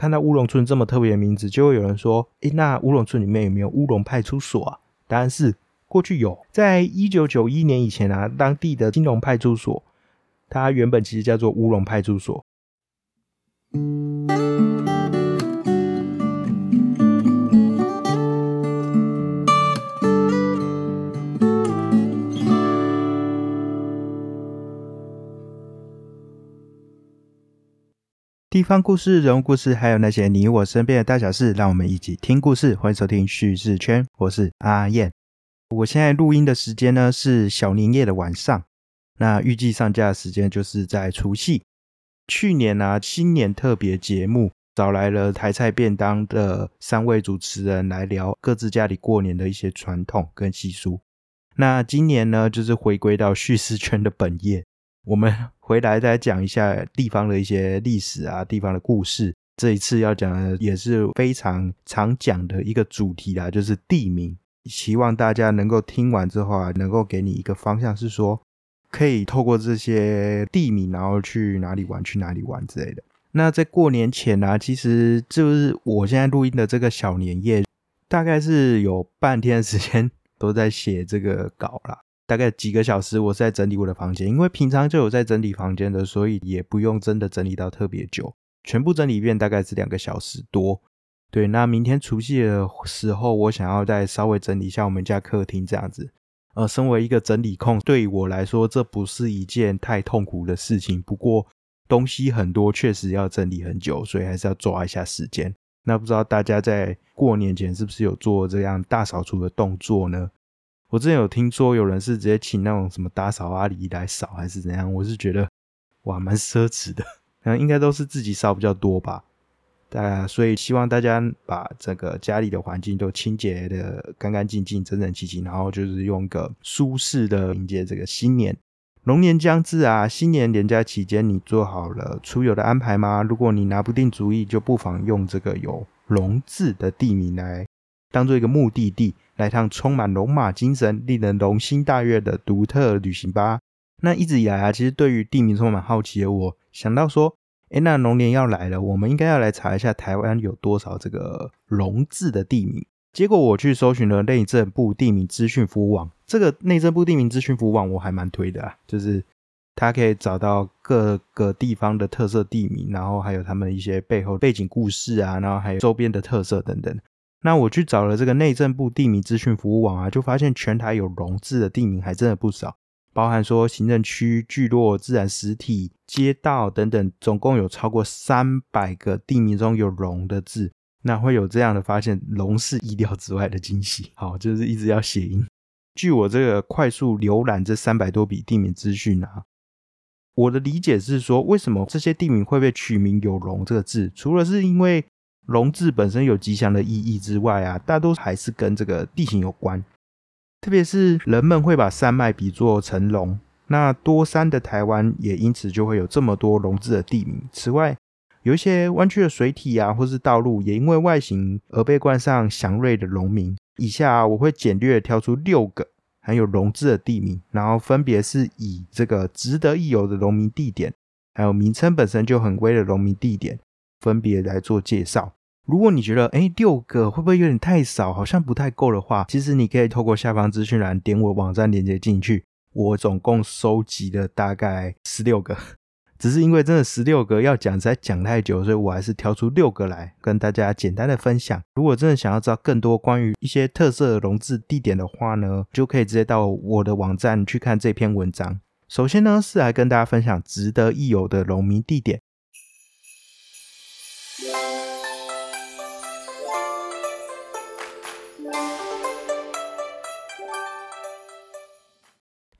看到乌龙村这么特别的名字，就会有人说：“诶，那乌龙村里面有没有乌龙派出所啊？”答案是过去有，在一九九一年以前啊，当地的金融派出所，它原本其实叫做乌龙派出所。地方故事、人物故事，还有那些你我身边的大小事，让我们一起听故事。欢迎收听叙事圈，我是阿燕。我现在录音的时间呢是小年夜的晚上，那预计上架的时间就是在除夕。去年啊，新年特别节目找来了台菜便当的三位主持人来聊各自家里过年的一些传统跟习俗。那今年呢，就是回归到叙事圈的本业。我们回来再讲一下地方的一些历史啊，地方的故事。这一次要讲的也是非常常讲的一个主题啦，就是地名。希望大家能够听完之后啊，能够给你一个方向，是说可以透过这些地名，然后去哪里玩，去哪里玩之类的。那在过年前呢，其实就是我现在录音的这个小年夜，大概是有半天时间 都在写这个稿啦。大概几个小时，我是在整理我的房间，因为平常就有在整理房间的，所以也不用真的整理到特别久。全部整理一遍大概是两个小时多。对，那明天除夕的时候，我想要再稍微整理一下我们家客厅这样子。呃，身为一个整理控，对我来说这不是一件太痛苦的事情。不过东西很多，确实要整理很久，所以还是要抓一下时间。那不知道大家在过年前是不是有做这样大扫除的动作呢？我之前有听说有人是直接请那种什么打扫阿姨来扫，还是怎样？我是觉得哇，蛮奢侈的。那应该都是自己扫比较多吧。大所以希望大家把这个家里的环境都清洁的干干净净、整整齐齐，然后就是用个舒适的迎接这个新年。龙年将至啊，新年年假期间，你做好了出游的安排吗？如果你拿不定主意，就不妨用这个有“龙”字的地名来当做一个目的地。来趟充满龙马精神、令人龙心大悦的独特旅行吧。那一直以来啊，其实对于地名充满好奇的我，想到说，哎，那龙年要来了，我们应该要来查一下台湾有多少这个龙字的地名。结果我去搜寻了内政部地名资讯服务网，这个内政部地名资讯服务网我还蛮推的啊，就是它可以找到各个地方的特色地名，然后还有他们一些背后背景故事啊，然后还有周边的特色等等。那我去找了这个内政部地名资讯服务网啊，就发现全台有“龙”字的地名还真的不少，包含说行政区、聚落、自然实体、街道等等，总共有超过三百个地名中有“龙”的字。那会有这样的发现，“龙”是意料之外的惊喜。好，就是一直要谐音。据我这个快速浏览这三百多笔地名资讯啊，我的理解是说，为什么这些地名会被取名有“龙”这个字？除了是因为龙字本身有吉祥的意义之外啊，大多还是跟这个地形有关。特别是人们会把山脉比作成龙，那多山的台湾也因此就会有这么多龙字的地名。此外，有一些弯曲的水体啊，或是道路，也因为外形而被冠上祥瑞的龙名。以下我会简略挑出六个含有龙字的地名，然后分别是以这个值得一游的龙名地点，还有名称本身就很威的龙名地点，分别来做介绍。如果你觉得哎六个会不会有点太少，好像不太够的话，其实你可以透过下方资讯栏点我网站链接进去。我总共收集了大概十六个，只是因为真的十六个要讲实在讲太久，所以我还是挑出六个来跟大家简单的分享。如果真的想要知道更多关于一些特色的龙字地点的话呢，就可以直接到我的网站去看这篇文章。首先呢是来跟大家分享值得一游的农民地点。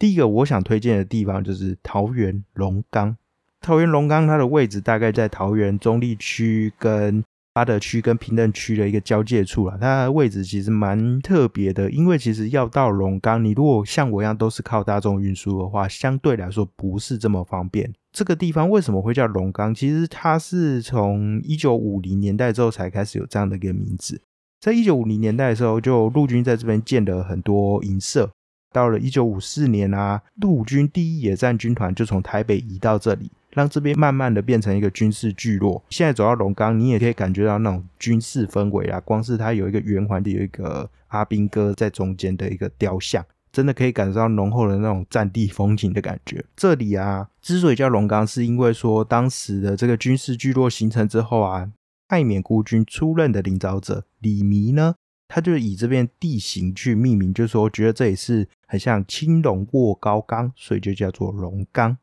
第一个我想推荐的地方就是桃园龙岗。桃园龙岗它的位置大概在桃园中立区跟八德区跟平镇区的一个交界处了。它的位置其实蛮特别的，因为其实要到龙岗，你如果像我一样都是靠大众运输的话，相对来说不是这么方便。这个地方为什么会叫龙岗？其实它是从一九五零年代之后才开始有这样的一个名字。在一九五零年代的时候，就陆军在这边建了很多营舍。到了一九五四年啊，陆军第一野战军团就从台北移到这里。让这边慢慢的变成一个军事聚落。现在走到龙岗，你也可以感觉到那种军事氛围啊，光是它有一个圆环的有一个阿兵哥在中间的一个雕像。真的可以感受到浓厚的那种战地风情的感觉。这里啊，之所以叫龙岗，是因为说当时的这个军事聚落形成之后啊，爱缅孤军出任的领导者李弥呢，他就以这边地形去命名，就是说觉得这里是很像青龙卧高冈，所以就叫做龙冈。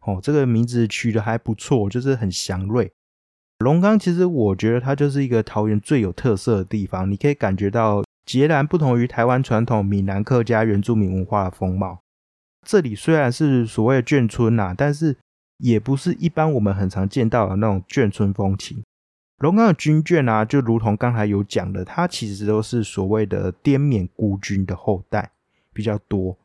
哦，这个名字取得还不错，就是很祥瑞。龙岗其实我觉得它就是一个桃园最有特色的地方，你可以感觉到。截然不同于台湾传统闽南客家原住民文化的风貌。这里虽然是所谓的眷村呐，但是也不是一般我们很常见到的那种眷村风情。龙岗的军眷啊，就如同刚才有讲的，它其实都是所谓的滇缅孤军的后代比较多。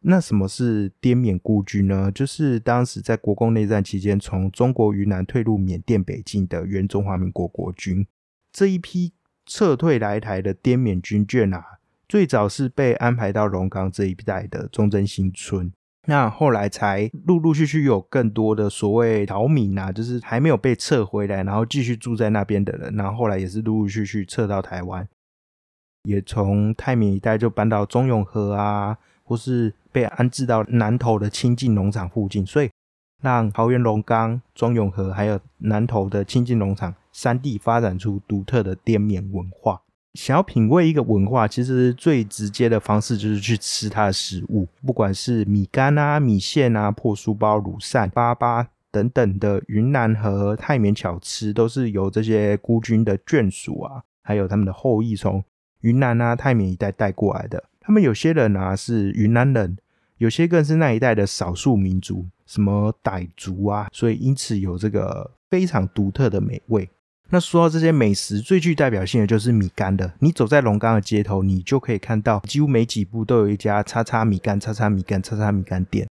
那什么是滇缅孤军呢？就是当时在国共内战期间，从中国云南退入缅甸北境的原中华民国国军这一批。撤退来台的滇缅军眷啊，最早是被安排到龙岗这一带的忠贞新村，那后来才陆陆续续有更多的所谓逃民啊，就是还没有被撤回来，然后继续住在那边的人，然后后来也是陆陆续续撤到台湾，也从泰缅一带就搬到中永和啊，或是被安置到南投的清境农场附近，所以让桃园龙岗、中永和还有南投的清境农场。三地发展出独特的滇缅文化。想要品味一个文化，其实最直接的方式就是去吃它的食物，不管是米干啊、米线啊、破酥包、卤扇、粑粑等等的云南和泰缅巧吃，都是由这些孤军的眷属啊，还有他们的后裔从云南啊、泰缅一带带过来的。他们有些人啊是云南人，有些更是那一带的少数民族，什么傣族啊，所以因此有这个非常独特的美味。那说到这些美食，最具代表性的就是米干的。你走在龙岗的街头，你就可以看到，几乎每几步都有一家叉叉米干、叉叉米干、叉叉米干店。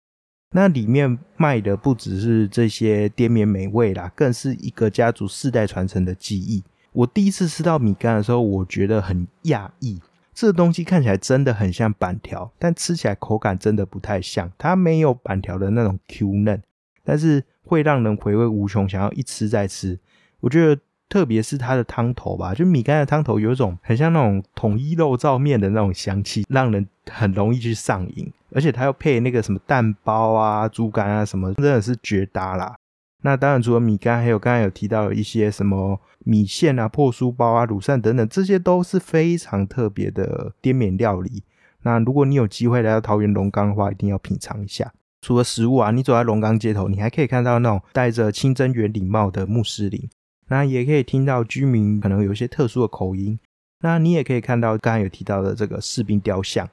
那里面卖的不只是这些滇缅美味啦，更是一个家族世代传承的记忆。我第一次吃到米干的时候，我觉得很讶异，这东西看起来真的很像板条，但吃起来口感真的不太像。它没有板条的那种 Q 嫩，但是会让人回味无穷，想要一吃再吃。我觉得。特别是它的汤头吧，就米干的汤头有一种很像那种统一肉燥面的那种香气，让人很容易去上瘾。而且它要配那个什么蛋包啊、猪肝啊什么，真的是绝搭啦。那当然除了米干，还有刚才有提到一些什么米线啊、破酥包啊、卤扇等等，这些都是非常特别的滇缅料理。那如果你有机会来到桃园龙岗的话，一定要品尝一下。除了食物啊，你走在龙岗街头，你还可以看到那种戴着清真圆礼帽的穆斯林。那也可以听到居民可能有一些特殊的口音，那你也可以看到刚才有提到的这个士兵雕像，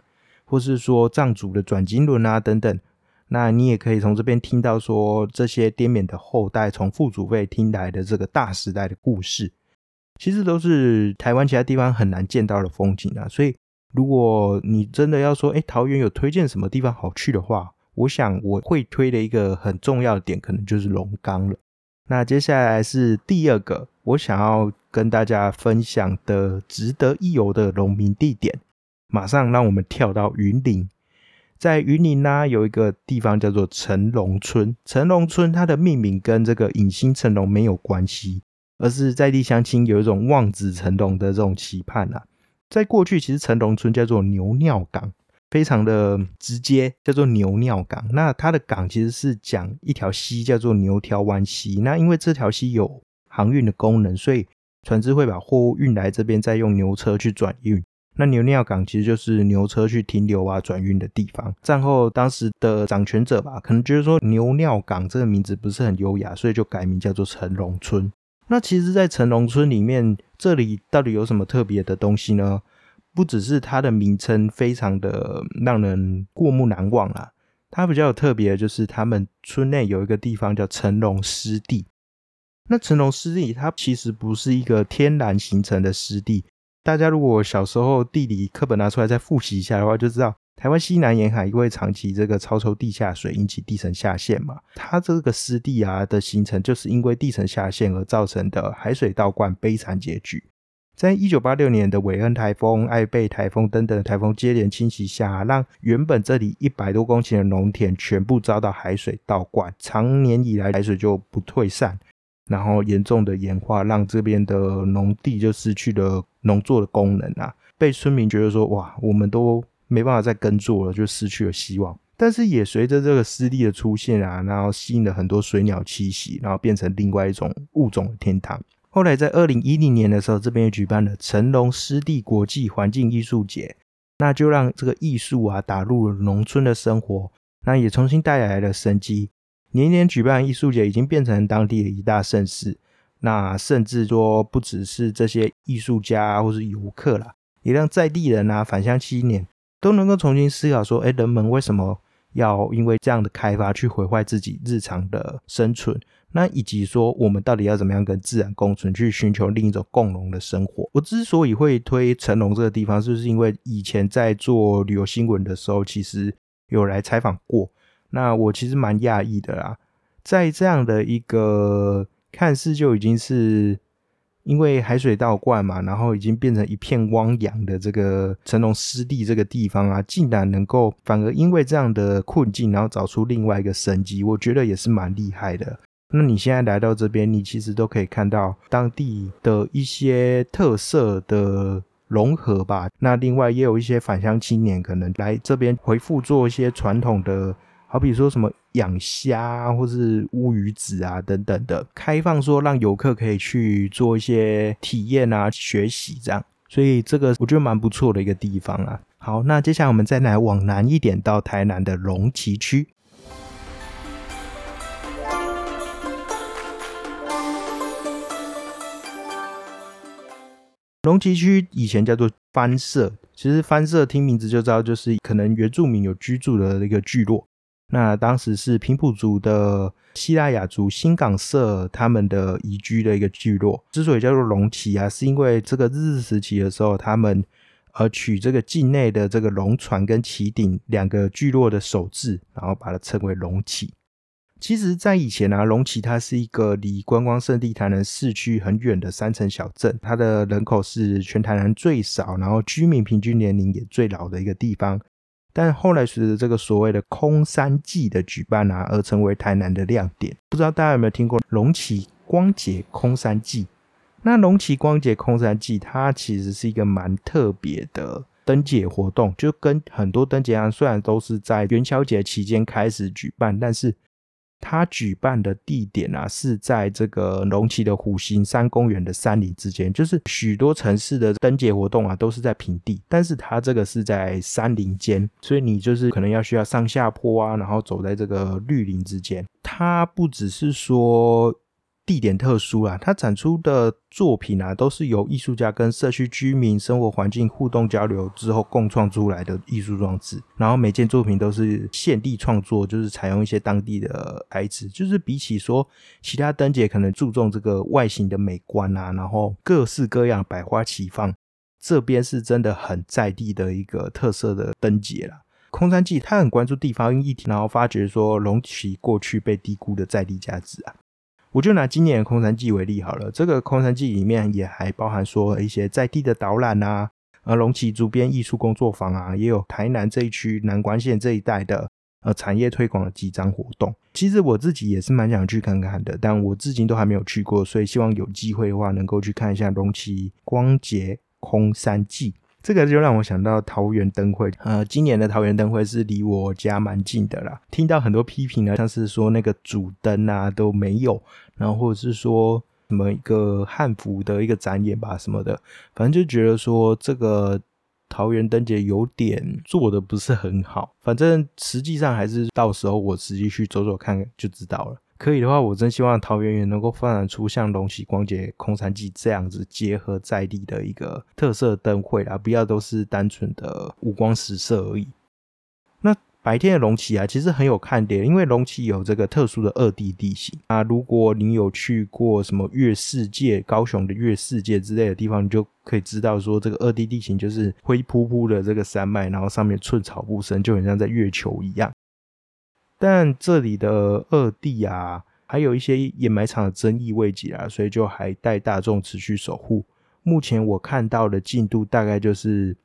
或是说藏族的转经轮啊等等，那你也可以从这边听到说这些滇缅的后代从父祖辈听来的这个大时代的故事，其实都是台湾其他地方很难见到的风景啊。所以如果你真的要说，哎，桃园有推荐什么地方好去的话，我想我会推的一个很重要的点，可能就是龙岗了。那接下来是第二个我想要跟大家分享的值得一游的农民地点，马上让我们跳到云林。在云林呢，有一个地方叫做成龙村。成龙村它的命名跟这个隐星成龙没有关系，而是在地乡亲有一种望子成龙的这种期盼啊。在过去，其实成龙村叫做牛尿港。非常的直接，叫做牛尿港。那它的港其实是讲一条溪，叫做牛条湾溪。那因为这条溪有航运的功能，所以船只会把货物运来这边，再用牛车去转运。那牛尿港其实就是牛车去停留啊、转运的地方。战后当时的掌权者吧，可能觉得说牛尿港这个名字不是很优雅，所以就改名叫做成龙村。那其实，在成龙村里面，这里到底有什么特别的东西呢？不只是它的名称非常的让人过目难忘啊，它比较有特别的就是他们村内有一个地方叫成龙湿地。那成龙湿地它其实不是一个天然形成的湿地，大家如果小时候地理课本拿出来再复习一下的话，就知道台湾西南沿海因为长期这个超抽地下水引起地层下陷嘛，它这个湿地啊的形成就是因为地层下陷而造成的海水倒灌悲惨结局。在一九八六年的韦恩台风、艾贝台风等等台风接连侵袭下，让原本这里一百多公顷的农田全部遭到海水倒灌，长年以来海水就不退散，然后严重的盐化，让这边的农地就失去了农作的功能啊，被村民觉得说哇，我们都没办法再耕作了，就失去了希望。但是也随着这个湿地的出现啊，然后吸引了很多水鸟栖息，然后变成另外一种物种的天堂。后来在二零一零年的时候，这边也举办了成龙湿地国际环境艺术节，那就让这个艺术啊打入了农村的生活，那也重新带来了生机。年年举办艺术节已经变成当地的一大盛事，那甚至说不只是这些艺术家或是游客啦，也让在地人啊返乡青年都能够重新思考说：哎，人们为什么要因为这样的开发去毁坏自己日常的生存？那以及说，我们到底要怎么样跟自然共存，去寻求另一种共荣的生活？我之所以会推成龙这个地方，就是因为以前在做旅游新闻的时候，其实有来采访过。那我其实蛮讶异的啦，在这样的一个看似就已经是因为海水倒灌嘛，然后已经变成一片汪洋的这个成龙湿地这个地方啊，竟然能够反而因为这样的困境，然后找出另外一个生机，我觉得也是蛮厉害的。那你现在来到这边，你其实都可以看到当地的一些特色的融合吧。那另外也有一些返乡青年可能来这边回复做一些传统的，好比说什么养虾或是乌鱼子啊等等的，开放说让游客可以去做一些体验啊、学习这样。所以这个我觉得蛮不错的一个地方啊。好，那接下来我们再来往南一点，到台南的龙崎区。龙崎区以前叫做番社，其实番社听名字就知道，就是可能原住民有居住的一个聚落。那当时是平埔族的西拉雅族新港社他们的移居的一个聚落。之所以叫做龙崎啊，是因为这个日治时期的时候，他们呃取这个境内的这个龙船跟旗顶两个聚落的首字，然后把它称为龙崎。其实，在以前啊，龙崎它是一个离观光胜地台南市区很远的山城小镇，它的人口是全台南最少，然后居民平均年龄也最老的一个地方。但后来随着这个所谓的空山祭的举办啊，而成为台南的亮点。不知道大家有没有听过龙崎光节空山祭？那龙崎光节空山祭，它其实是一个蛮特别的灯节活动，就跟很多灯节一样，虽然都是在元宵节期间开始举办，但是它举办的地点啊，是在这个龙崎的虎形山公园的山林之间。就是许多城市的灯节活动啊，都是在平地，但是它这个是在山林间，所以你就是可能要需要上下坡啊，然后走在这个绿林之间。它不只是说。地点特殊啊，它展出的作品啊，都是由艺术家跟社区居民生活环境互动交流之后共创出来的艺术装置。然后每件作品都是现地创作，就是采用一些当地的材质。就是比起说其他灯节可能注重这个外形的美观啊，然后各式各样百花齐放，这边是真的很在地的一个特色的灯节了。空山记他很关注地方议题，然后发掘说龙崎过去被低估的在地价值啊。我就拿今年的空山记为例好了，这个空山记里面也还包含说一些在地的导览啊，呃，龙崎竹编艺术工作坊啊，也有台南这一区南关县这一带的呃产业推广的几张活动。其实我自己也是蛮想去看看的，但我至今都还没有去过，所以希望有机会的话能够去看一下龙崎光节空山记。这个就让我想到桃园灯会，呃，今年的桃园灯会是离我家蛮近的啦。听到很多批评呢，像是说那个主灯啊都没有，然后或者是说什么一个汉服的一个展演吧什么的，反正就觉得说这个桃园灯节有点做的不是很好。反正实际上还是到时候我实际去走走看就知道了。可以的话，我真希望桃园园能够发展出像龙崎光节空山记这样子结合在地的一个特色灯会啦，不要都是单纯的五光十色而已。那白天的龙崎啊，其实很有看点，因为龙崎有这个特殊的二地地形啊。如果你有去过什么月世界、高雄的月世界之类的地方，你就可以知道说，这个二地地形就是灰扑扑的这个山脉，然后上面寸草不生，就很像在月球一样。但这里的二地啊，还有一些掩埋场的争议未解啊，所以就还待大众持续守护。目前我看到的进度大概就是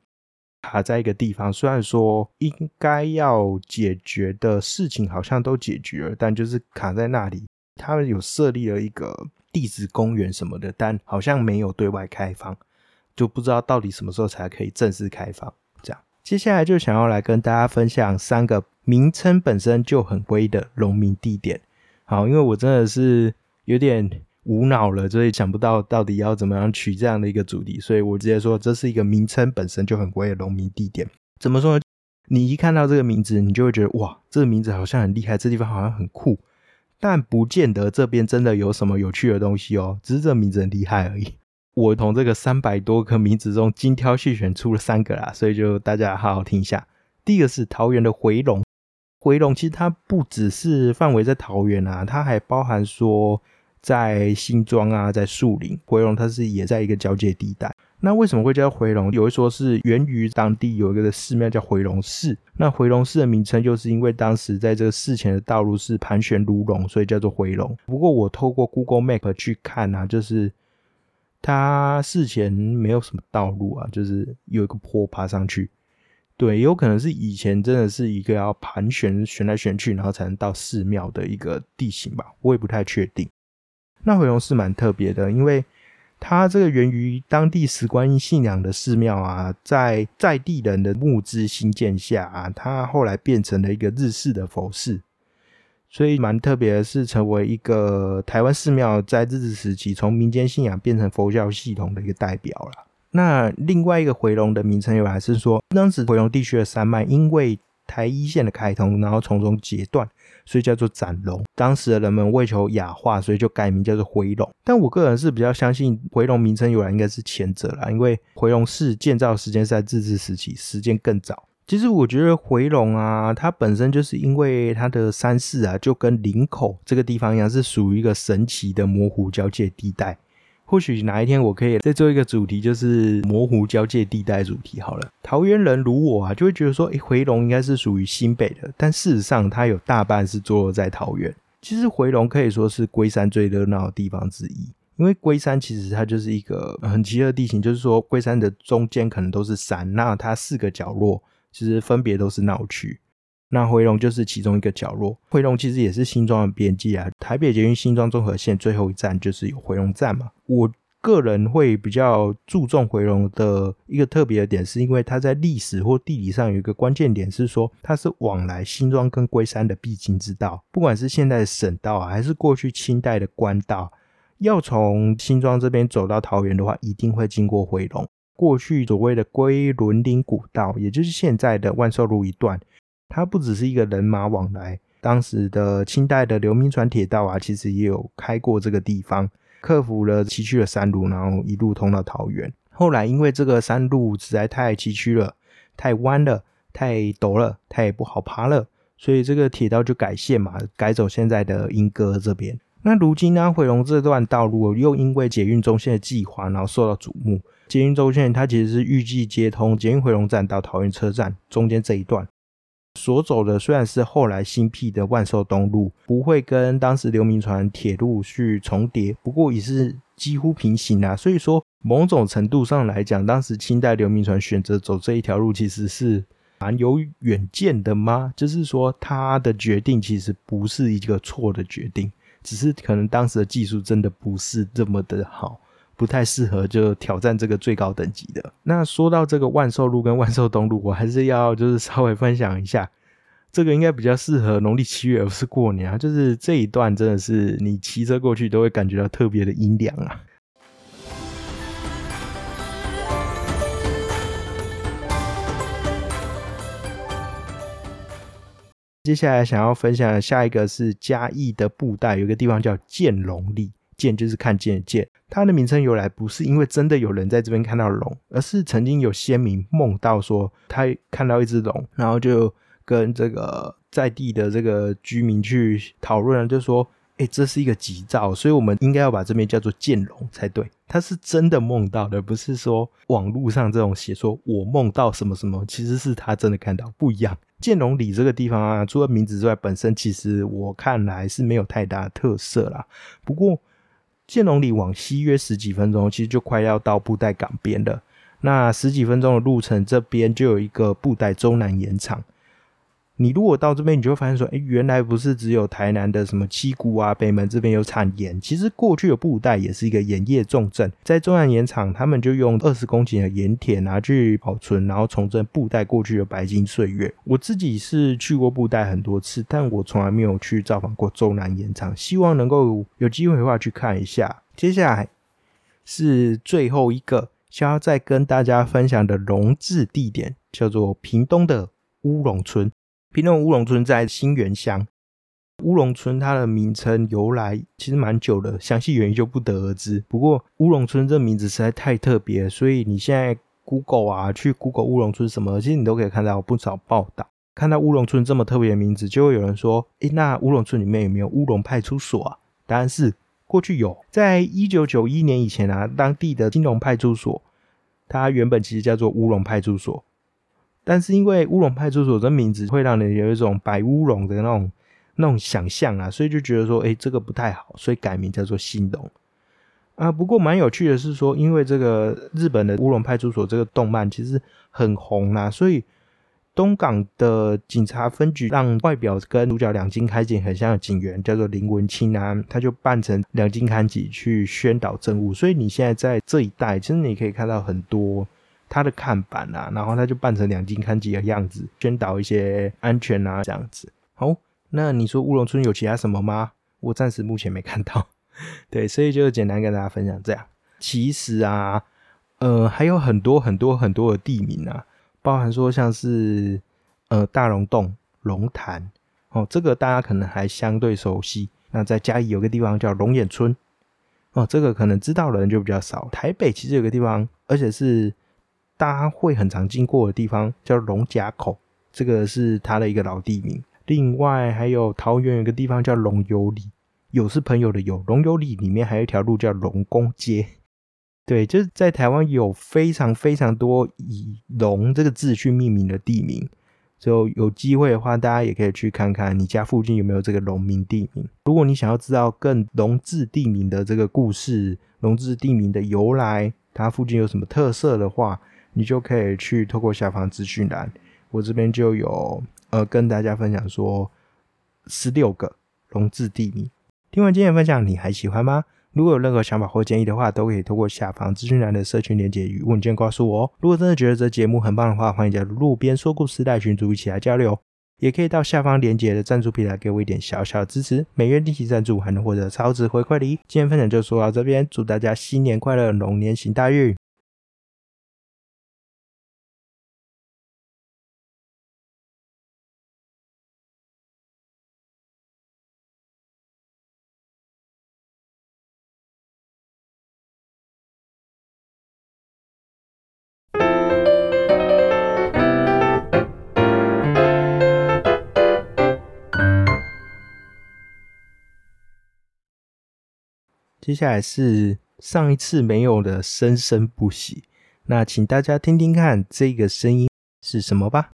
卡在一个地方，虽然说应该要解决的事情好像都解决了，但就是卡在那里。他们有设立了一个地质公园什么的，但好像没有对外开放，就不知道到底什么时候才可以正式开放。这样，接下来就想要来跟大家分享三个名称本身就很微的农民地点。好，因为我真的是有点。无脑了，所以想不到到底要怎么样取这样的一个主题，所以我直接说这是一个名称本身就很贵的农民地点。怎么说呢？你一看到这个名字，你就会觉得哇，这个名字好像很厉害，这地方好像很酷，但不见得这边真的有什么有趣的东西哦，只是这名字很厉害而已。我从这个三百多个名字中精挑细选出了三个啦，所以就大家好好听一下。第一个是桃园的回龙，回龙其实它不只是范围在桃园啊，它还包含说。在新庄啊，在树林回龙，它是也在一个交界地带。那为什么会叫回龙？有一说是源于当地有一个寺庙叫回龙寺。那回龙寺的名称就是因为当时在这个寺前的道路是盘旋如龙，所以叫做回龙。不过我透过 Google Map 去看啊，就是它寺前没有什么道路啊，就是有一个坡爬上去。对，有可能是以前真的是一个要盘旋旋来旋去，然后才能到寺庙的一个地形吧，我也不太确定。那回龙寺蛮特别的，因为它这个源于当地石观音信仰的寺庙啊，在在地人的募资兴建下啊，它后来变成了一个日式的佛寺，所以蛮特别的是成为一个台湾寺庙在日治时期从民间信仰变成佛教系统的一个代表了。那另外一个回龙的名称由来是说，当时回龙地区的山脉因为台一线的开通，然后从中截断。所以叫做斩龙，当时的人们为求雅化，所以就改名叫做回龙。但我个人是比较相信回龙名称由来应该是前者啦，因为回龙寺建造时间是在日治时期，时间更早。其实我觉得回龙啊，它本身就是因为它的山势啊，就跟林口这个地方一样，是属于一个神奇的模糊交界地带。或许哪一天我可以再做一个主题，就是模糊交界地带主题好了。桃园人如我啊，就会觉得说，诶，回龙应该是属于新北的，但事实上它有大半是坐落在桃园。其实回龙可以说是龟山最热闹的地方之一，因为龟山其实它就是一个很奇特的地形，就是说龟山的中间可能都是山，那它四个角落其实分别都是闹区。那回龙就是其中一个角落，回龙其实也是新庄的边界啊。台北捷运新庄综合线最后一站就是有回龙站嘛。我个人会比较注重回龙的一个特别的点，是因为它在历史或地理上有一个关键点，是说它是往来新庄跟龟山的必经之道。不管是现在的省道啊，还是过去清代的官道，要从新庄这边走到桃园的话，一定会经过回龙。过去所谓的龟伦林古道，也就是现在的万寿路一段。它不只是一个人马往来，当时的清代的流民船铁道啊，其实也有开过这个地方，克服了崎岖的山路，然后一路通到桃园。后来因为这个山路实在太崎岖了、太弯了、太陡了，它也不好爬了，所以这个铁道就改线嘛，改走现在的莺歌这边。那如今呢，回龙这段道路又因为捷运中线的计划，然后受到瞩目。捷运中线它其实是预计接通捷运回龙站到桃园车站中间这一段。所走的虽然是后来新辟的万寿东路，不会跟当时流民船铁路去重叠，不过也是几乎平行啊。所以说，某种程度上来讲，当时清代流民船选择走这一条路，其实是蛮有远见的吗？就是说，他的决定其实不是一个错的决定，只是可能当时的技术真的不是这么的好。不太适合就挑战这个最高等级的。那说到这个万寿路跟万寿东路，我还是要就是稍微分享一下，这个应该比较适合农历七月，而不是过年啊。就是这一段真的是你骑车过去都会感觉到特别的阴凉啊。接下来想要分享的下一个是嘉义的布袋，有个地方叫剑龙里。剑就是看见的见，它的名称由来不是因为真的有人在这边看到龙，而是曾经有先民梦到说他看到一只龙，然后就跟这个在地的这个居民去讨论，就说：“哎，这是一个吉兆，所以我们应该要把这边叫做见龙才对。”他是真的梦到的，不是说网络上这种写说我梦到什么什么，其实是他真的看到，不一样。建龙里这个地方啊，除了名字之外，本身其实我看来是没有太大特色啦。不过。建龙里往西约十几分钟，其实就快要到布袋港边了。那十几分钟的路程，这边就有一个布袋中南盐场。你如果到这边，你就会发现说，哎，原来不是只有台南的什么七股啊、北门这边有产盐，其实过去的布袋也是一个盐业重镇。在中南盐场，他们就用二十公顷的盐田拿去保存，然后重振布袋过去的白金岁月。我自己是去过布袋很多次，但我从来没有去造访过中南盐场，希望能够有机会的话去看一下。接下来是最后一个想要再跟大家分享的龙治地点，叫做屏东的乌龙村。屏东乌龙村在新源乡。乌龙村它的名称由来其实蛮久的，详细原因就不得而知。不过乌龙村这名字实在太特别，所以你现在 Google 啊，去 Google 乌龙村什么，其实你都可以看到不少报道。看到乌龙村这么特别的名字，就会有人说：诶，那乌龙村里面有没有乌龙派出所啊？答案是过去有，在一九九一年以前啊，当地的金龙派出所，它原本其实叫做乌龙派出所。但是因为乌龙派出所这名字会让人有一种白乌龙的那种那种想象啊，所以就觉得说，哎，这个不太好，所以改名叫做新龙啊。不过蛮有趣的是说，因为这个日本的乌龙派出所这个动漫其实很红啊，所以东港的警察分局让外表跟主角两金开警很像的警员叫做林文清啊，他就扮成两金开警去宣导政务，所以你现在在这一带，其实你可以看到很多。他的看板啊，然后他就扮成两金看机的样子，宣导一些安全啊这样子。好，那你说乌龙村有其他什么吗？我暂时目前没看到。对，所以就简单跟大家分享这样。其实啊，呃，还有很多很多很多的地名啊，包含说像是呃大龙洞、龙潭哦，这个大家可能还相对熟悉。那在嘉义有个地方叫龙眼村哦，这个可能知道的人就比较少。台北其实有个地方，而且是。大家会很常经过的地方叫龙甲口，这个是它的一个老地名。另外还有桃园有个地方叫龙游里，有是朋友的有。龙游里里面还有一条路叫龙宫街，对，就是在台湾有非常非常多以龙这个字去命名的地名，就有机会的话，大家也可以去看看你家附近有没有这个龙名地名。如果你想要知道更龙字地名的这个故事，龙字地名的由来，它附近有什么特色的话，你就可以去透过下方资讯栏，我这边就有呃跟大家分享说十六个龙字地名。听完今天的分享，你还喜欢吗？如果有任何想法或建议的话，都可以透过下方资讯栏的社群连接与问卷告诉我哦。如果真的觉得这节目很棒的话，欢迎加入路边说故事带群组一起来交流，也可以到下方连接的赞助平台给我一点小小的支持，每月定期赞助还能获得超值回馈礼。今天分享就说到这边，祝大家新年快乐，龙年行大运。接下来是上一次没有的生生不息，那请大家听听看这个声音是什么吧。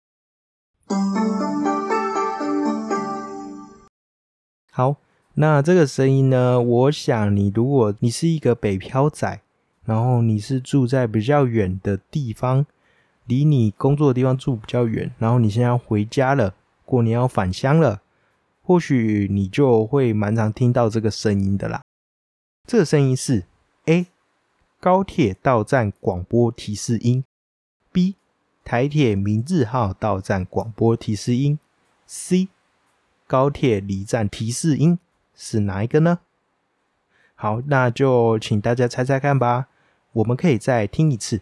好，那这个声音呢？我想你如果你是一个北漂仔，然后你是住在比较远的地方，离你工作的地方住比较远，然后你现在要回家了，过年要返乡了，或许你就会蛮常听到这个声音的啦。这声音是 A 高铁到站广播提示音，B 台铁明日号到站广播提示音，C 高铁离站提示音是哪一个呢？好，那就请大家猜猜看吧。我们可以再听一次。